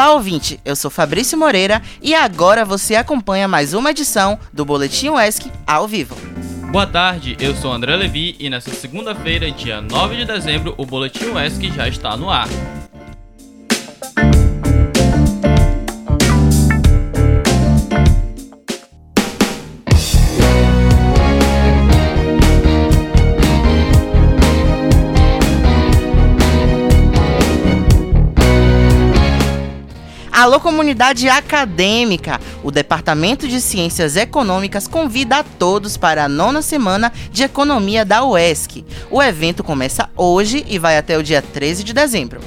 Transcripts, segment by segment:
Olá, ouvinte! Eu sou Fabrício Moreira e agora você acompanha mais uma edição do Boletim UESC ao vivo. Boa tarde, eu sou André Levi e nesta segunda-feira, dia 9 de dezembro, o Boletim UESC já está no ar. Alô, comunidade acadêmica! O Departamento de Ciências Econômicas convida a todos para a nona semana de Economia da UESC. O evento começa hoje e vai até o dia 13 de dezembro.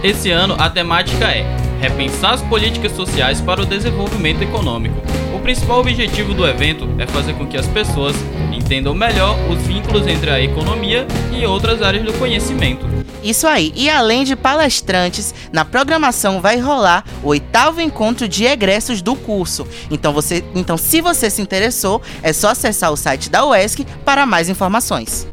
Esse ano a temática é Repensar as políticas sociais para o desenvolvimento econômico. O principal objetivo do evento é fazer com que as pessoas entendam melhor os vínculos entre a economia e outras áreas do conhecimento. Isso aí. E além de palestrantes, na programação vai rolar o oitavo encontro de egressos do curso. Então, você, então se você se interessou, é só acessar o site da UESC para mais informações.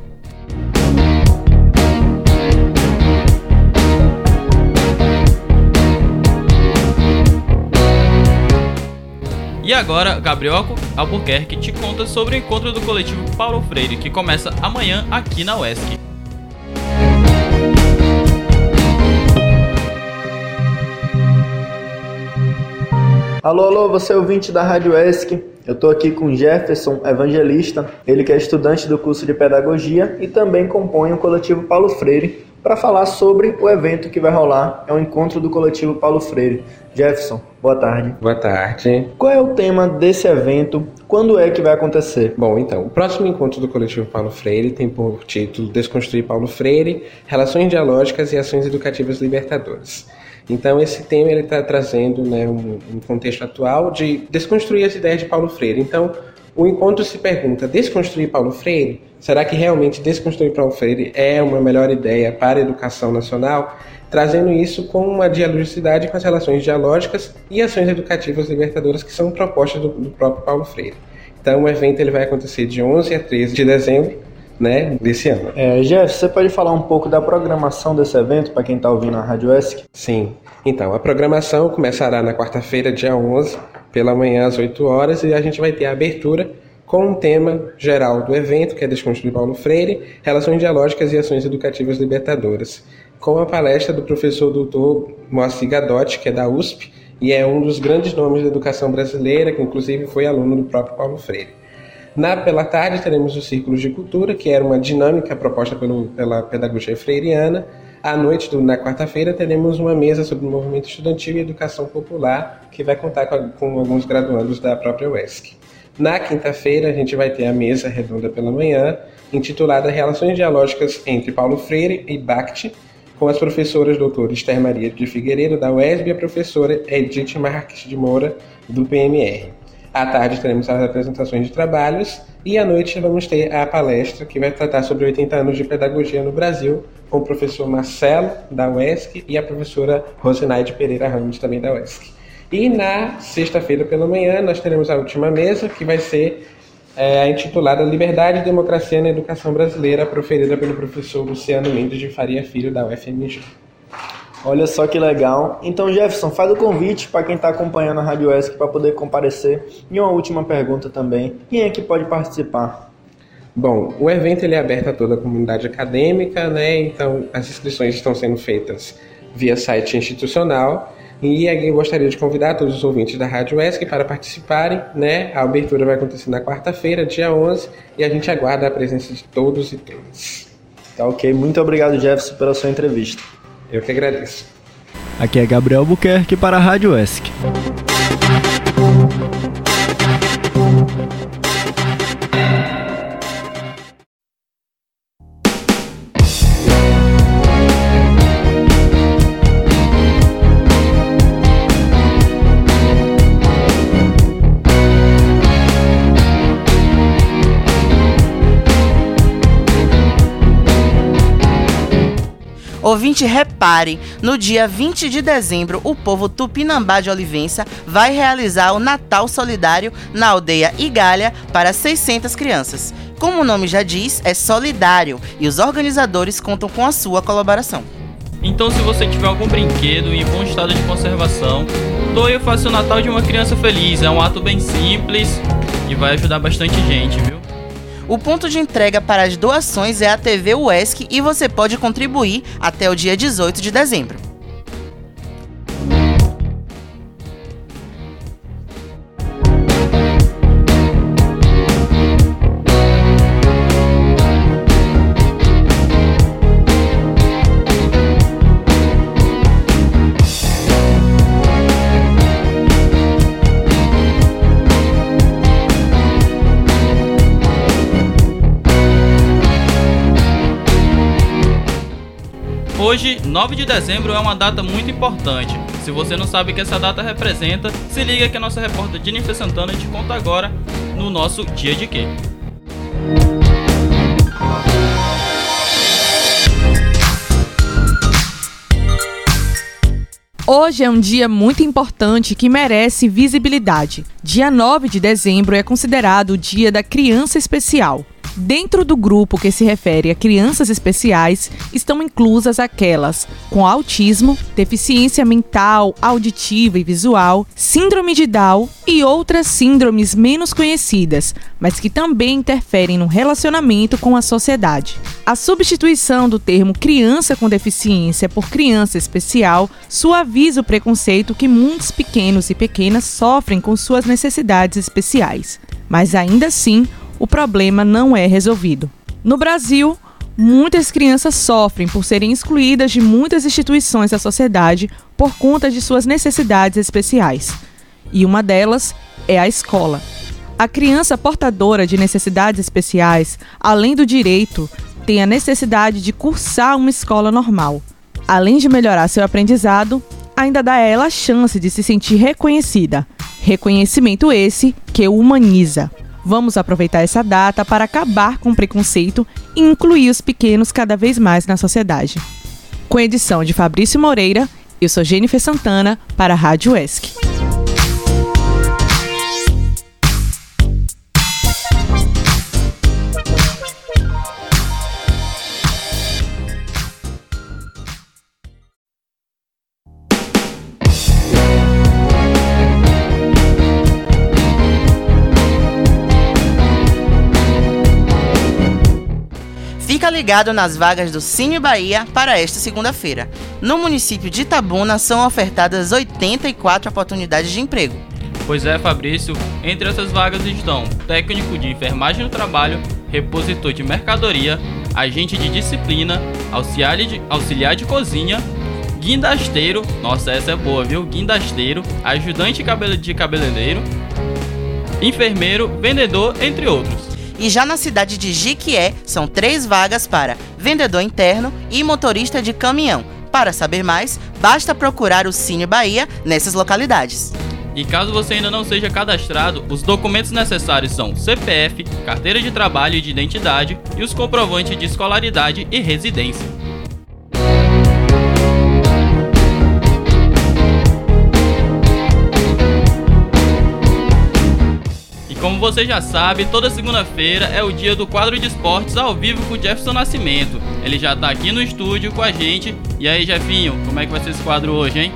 E agora, Gabriel Albuquerque te conta sobre o encontro do coletivo Paulo Freire, que começa amanhã aqui na UESC. Alô, alô, você é ouvinte da Rádio ESC. Eu estou aqui com Jefferson Evangelista, ele que é estudante do curso de Pedagogia e também compõe o coletivo Paulo Freire, para falar sobre o evento que vai rolar. É o encontro do coletivo Paulo Freire. Jefferson, boa tarde. Boa tarde. Qual é o tema desse evento? Quando é que vai acontecer? Bom, então, o próximo encontro do coletivo Paulo Freire tem por título Desconstruir Paulo Freire, Relações Dialógicas e Ações Educativas Libertadoras. Então esse tema ele está trazendo né, um, um, contexto atual de desconstruir as ideias de Paulo Freire. Então o encontro se pergunta: desconstruir Paulo Freire? Será que realmente desconstruir Paulo Freire é uma melhor ideia para a educação nacional? Trazendo isso com uma dialogicidade com as relações dialógicas e ações educativas libertadoras que são propostas do, do próprio Paulo Freire. Então o evento ele vai acontecer de 11 a 13 de dezembro né, desse ano. É, Jeff, você pode falar um pouco da programação desse evento para quem está ouvindo a Rádio ESC? Sim. Então, a programação começará na quarta-feira, dia 11, pela manhã às 8 horas, e a gente vai ter a abertura com um tema geral do evento, que é Desconstruir Paulo Freire, Relações Dialógicas e Ações Educativas Libertadoras, com a palestra do professor doutor Moacir Gadotti, que é da USP, e é um dos grandes nomes da educação brasileira, que inclusive foi aluno do próprio Paulo Freire. Na pela tarde teremos os círculos de cultura, que era uma dinâmica proposta pelo, pela pedagogia freiriana. À noite, do, na quarta-feira, teremos uma mesa sobre o movimento estudantil e educação popular, que vai contar com, com alguns graduandos da própria UESC. Na quinta-feira, a gente vai ter a mesa redonda pela manhã, intitulada Relações Dialógicas entre Paulo Freire e Bakhti, com as professoras doutora Esther Maria de Figueiredo, da UESB, e a professora Edith Marques de Moura, do PMR. À tarde teremos as apresentações de trabalhos e à noite vamos ter a palestra que vai tratar sobre 80 anos de pedagogia no Brasil com o professor Marcelo, da UESC, e a professora Rosinaide Pereira Ramos, também da UESC. E na sexta-feira pela manhã nós teremos a última mesa, que vai ser é, intitulada Liberdade e Democracia na Educação Brasileira, proferida pelo professor Luciano Mendes de Faria Filho, da UFMG. Olha só que legal. Então, Jefferson, faz o convite para quem está acompanhando a Rádio ESC para poder comparecer. E uma última pergunta também: quem é que pode participar? Bom, o evento ele é aberto a toda a comunidade acadêmica, né? Então, as inscrições estão sendo feitas via site institucional. E eu gostaria de convidar todos os ouvintes da Rádio ESC para participarem, né? A abertura vai acontecer na quarta-feira, dia 11, e a gente aguarda a presença de todos e todas. Tá ok. Muito obrigado, Jefferson, pela sua entrevista. Eu que agradeço. Aqui é Gabriel Buquerque para a Rádio ESC. Ouvinte, repare, no dia 20 de dezembro, o povo Tupinambá de Olivença vai realizar o Natal Solidário na aldeia Igalha para 600 crianças. Como o nome já diz, é solidário e os organizadores contam com a sua colaboração. Então, se você tiver algum brinquedo em bom estado de conservação, doe e faça o Natal de uma criança feliz. É um ato bem simples e vai ajudar bastante gente, viu? O ponto de entrega para as doações é a TV UESC e você pode contribuir até o dia 18 de dezembro. Hoje, 9 de dezembro, é uma data muito importante. Se você não sabe o que essa data representa, se liga que a nossa repórter Jennifer Santana te conta agora no nosso Dia de Quê. Hoje é um dia muito importante que merece visibilidade. Dia 9 de dezembro é considerado o Dia da Criança Especial. Dentro do grupo que se refere a crianças especiais, estão inclusas aquelas com autismo, deficiência mental, auditiva e visual, síndrome de Down e outras síndromes menos conhecidas, mas que também interferem no relacionamento com a sociedade. A substituição do termo criança com deficiência por criança especial suaviza o preconceito que muitos pequenos e pequenas sofrem com suas necessidades especiais. Mas ainda assim, o problema não é resolvido. No Brasil, muitas crianças sofrem por serem excluídas de muitas instituições da sociedade por conta de suas necessidades especiais. E uma delas é a escola. A criança portadora de necessidades especiais, além do direito, tem a necessidade de cursar uma escola normal. Além de melhorar seu aprendizado, ainda dá a ela a chance de se sentir reconhecida. Reconhecimento esse que humaniza. Vamos aproveitar essa data para acabar com o preconceito e incluir os pequenos cada vez mais na sociedade. Com edição de Fabrício Moreira, eu sou Jennifer Santana para a Rádio ESC. Fica ligado nas vagas do Cine Bahia para esta segunda-feira. No município de Itabuna são ofertadas 84 oportunidades de emprego. Pois é, Fabrício, entre essas vagas estão técnico de enfermagem no trabalho, repositor de mercadoria, agente de disciplina, auxiliar de, auxiliar de cozinha, guindasteiro, nossa, essa é boa, viu? Guindasteiro, ajudante de cabeleireiro, enfermeiro, vendedor, entre outros. E já na cidade de Jiquié, são três vagas para vendedor interno e motorista de caminhão. Para saber mais, basta procurar o Cine Bahia nessas localidades. E caso você ainda não seja cadastrado, os documentos necessários são CPF, carteira de trabalho e de identidade e os comprovantes de escolaridade e residência. Como você já sabe, toda segunda-feira é o dia do quadro de esportes ao vivo com o Jefferson Nascimento. Ele já tá aqui no estúdio com a gente. E aí, Jefinho, como é que vai ser esse quadro hoje, hein?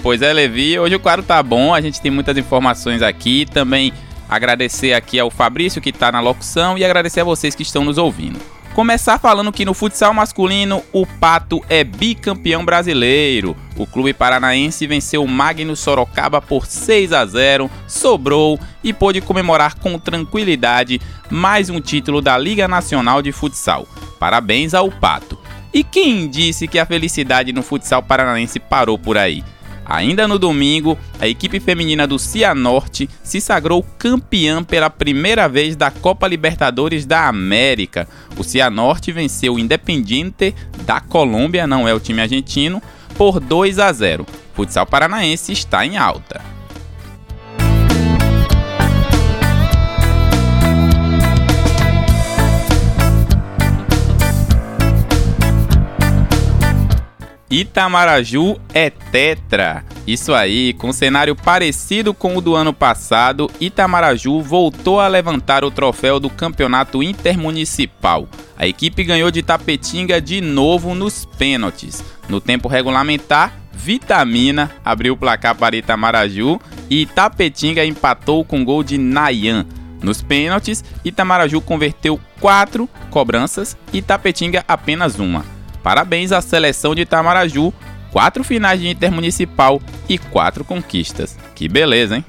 Pois é, Levi, hoje o quadro tá bom, a gente tem muitas informações aqui, também agradecer aqui ao Fabrício que está na locução e agradecer a vocês que estão nos ouvindo. Começar falando que no futsal masculino o Pato é bicampeão brasileiro. O clube paranaense venceu o Magno Sorocaba por 6 a 0, sobrou e pôde comemorar com tranquilidade mais um título da Liga Nacional de Futsal. Parabéns ao Pato. E quem disse que a felicidade no futsal paranaense parou por aí? Ainda no domingo, a equipe feminina do Cianorte se sagrou campeã pela primeira vez da Copa Libertadores da América. O Cianorte venceu o Independiente da Colômbia, não é o time argentino, por 2 a 0. O futsal paranaense está em alta. Itamaraju é tetra. Isso aí, com um cenário parecido com o do ano passado, Itamaraju voltou a levantar o troféu do campeonato intermunicipal. A equipe ganhou de Tapetinga de novo nos pênaltis. No tempo regulamentar, Vitamina abriu o placar para Itamaraju e Tapetinga empatou com gol de Nayan. Nos pênaltis, Itamaraju converteu quatro cobranças e Tapetinga apenas uma. Parabéns à seleção de Itamaraju, quatro finais de intermunicipal e quatro conquistas. Que beleza, hein?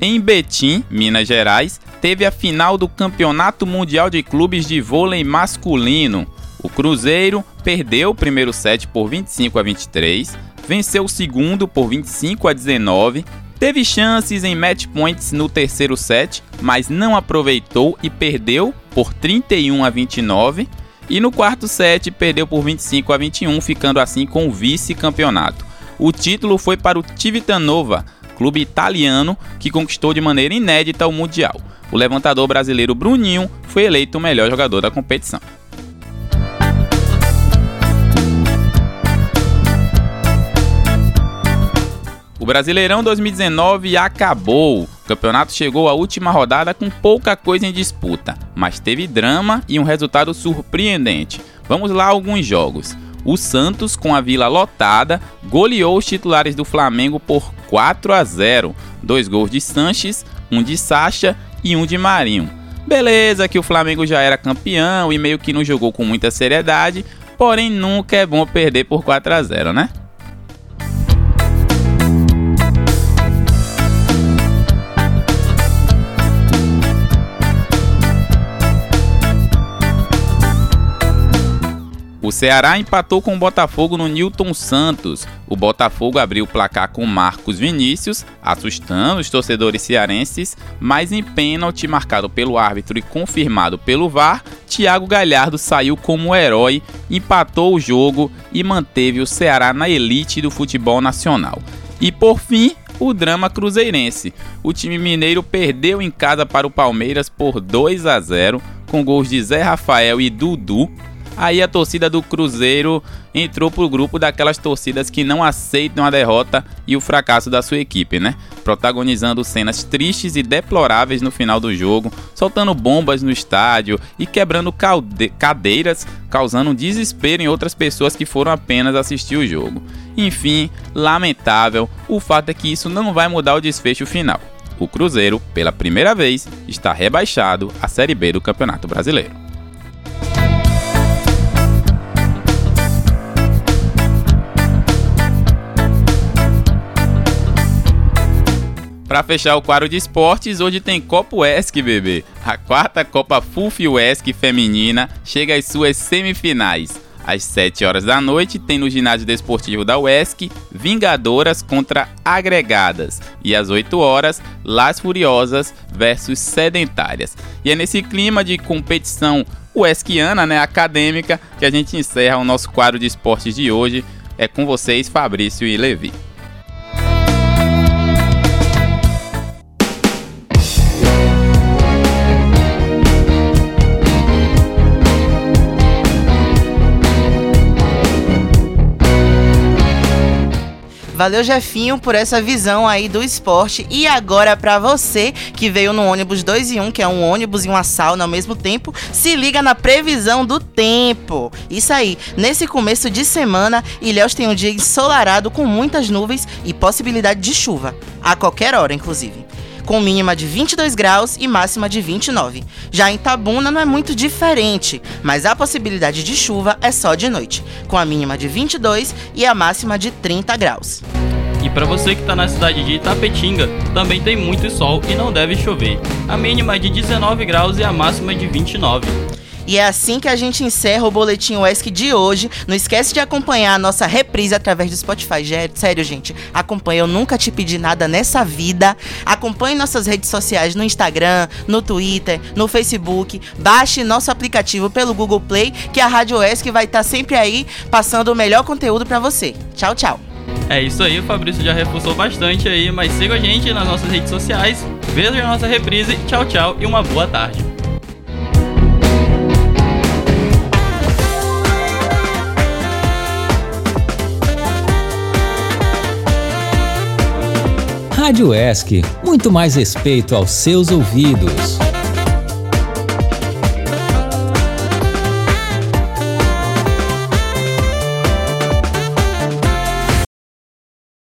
Em Betim, Minas Gerais, teve a final do Campeonato Mundial de Clubes de Vôlei Masculino. O Cruzeiro perdeu o primeiro set por 25 a 23, venceu o segundo por 25 a 19, teve chances em match points no terceiro set, mas não aproveitou e perdeu por 31 a 29, e no quarto set perdeu por 25 a 21, ficando assim com o vice-campeonato. O título foi para o Civitanova, clube italiano que conquistou de maneira inédita o Mundial. O levantador brasileiro Bruninho foi eleito o melhor jogador da competição. O Brasileirão 2019 acabou. O campeonato chegou à última rodada com pouca coisa em disputa, mas teve drama e um resultado surpreendente. Vamos lá alguns jogos. O Santos, com a vila lotada, goleou os titulares do Flamengo por 4 a 0. Dois gols de Sanches, um de Sacha e um de Marinho. Beleza que o Flamengo já era campeão e meio que não jogou com muita seriedade, porém nunca é bom perder por 4 a 0, né? O Ceará empatou com o Botafogo no Newton Santos. O Botafogo abriu o placar com Marcos Vinícius, assustando os torcedores cearenses, mas em pênalti marcado pelo árbitro e confirmado pelo VAR, Thiago Galhardo saiu como herói, empatou o jogo e manteve o Ceará na elite do futebol nacional. E por fim, o drama cruzeirense. O time mineiro perdeu em casa para o Palmeiras por 2 a 0, com gols de Zé Rafael e Dudu Aí a torcida do Cruzeiro entrou pro grupo daquelas torcidas que não aceitam a derrota e o fracasso da sua equipe, né? Protagonizando cenas tristes e deploráveis no final do jogo, soltando bombas no estádio e quebrando cadeiras, causando desespero em outras pessoas que foram apenas assistir o jogo. Enfim, lamentável, o fato é que isso não vai mudar o desfecho final. O Cruzeiro, pela primeira vez, está rebaixado à Série B do Campeonato Brasileiro. Para fechar o quadro de esportes, hoje tem Copa UESC, bebê. A quarta Copa FUF UESC feminina chega às suas semifinais. Às 7 horas da noite tem no ginásio desportivo da UESC Vingadoras contra Agregadas e às 8 horas Las Furiosas versus Sedentárias. E é nesse clima de competição UESCiana, né, acadêmica, que a gente encerra o nosso quadro de esportes de hoje. É com vocês, Fabrício e Levi. Valeu, Jefinho, por essa visão aí do esporte. E agora, para você que veio no ônibus 2 e 1, um, que é um ônibus e uma sauna ao mesmo tempo, se liga na previsão do tempo. Isso aí, nesse começo de semana, Ilhéus tem um dia ensolarado com muitas nuvens e possibilidade de chuva, a qualquer hora, inclusive com mínima de 22 graus e máxima de 29. Já em Tabuna não é muito diferente, mas a possibilidade de chuva é só de noite, com a mínima de 22 e a máxima de 30 graus. E para você que está na cidade de Itapetinga, também tem muito sol e não deve chover. A mínima é de 19 graus e a máxima é de 29. E é assim que a gente encerra o Boletim UESC de hoje. Não esquece de acompanhar a nossa reprise através do Spotify. Sério, gente, acompanha. Eu nunca te pedi nada nessa vida. Acompanhe nossas redes sociais no Instagram, no Twitter, no Facebook. Baixe nosso aplicativo pelo Google Play, que a Rádio UESC vai estar sempre aí passando o melhor conteúdo para você. Tchau, tchau. É isso aí, o Fabrício já reforçou bastante aí, mas siga a gente nas nossas redes sociais Veja a nossa reprise. Tchau, tchau e uma boa tarde. Rádio ESC, muito mais respeito aos seus ouvidos.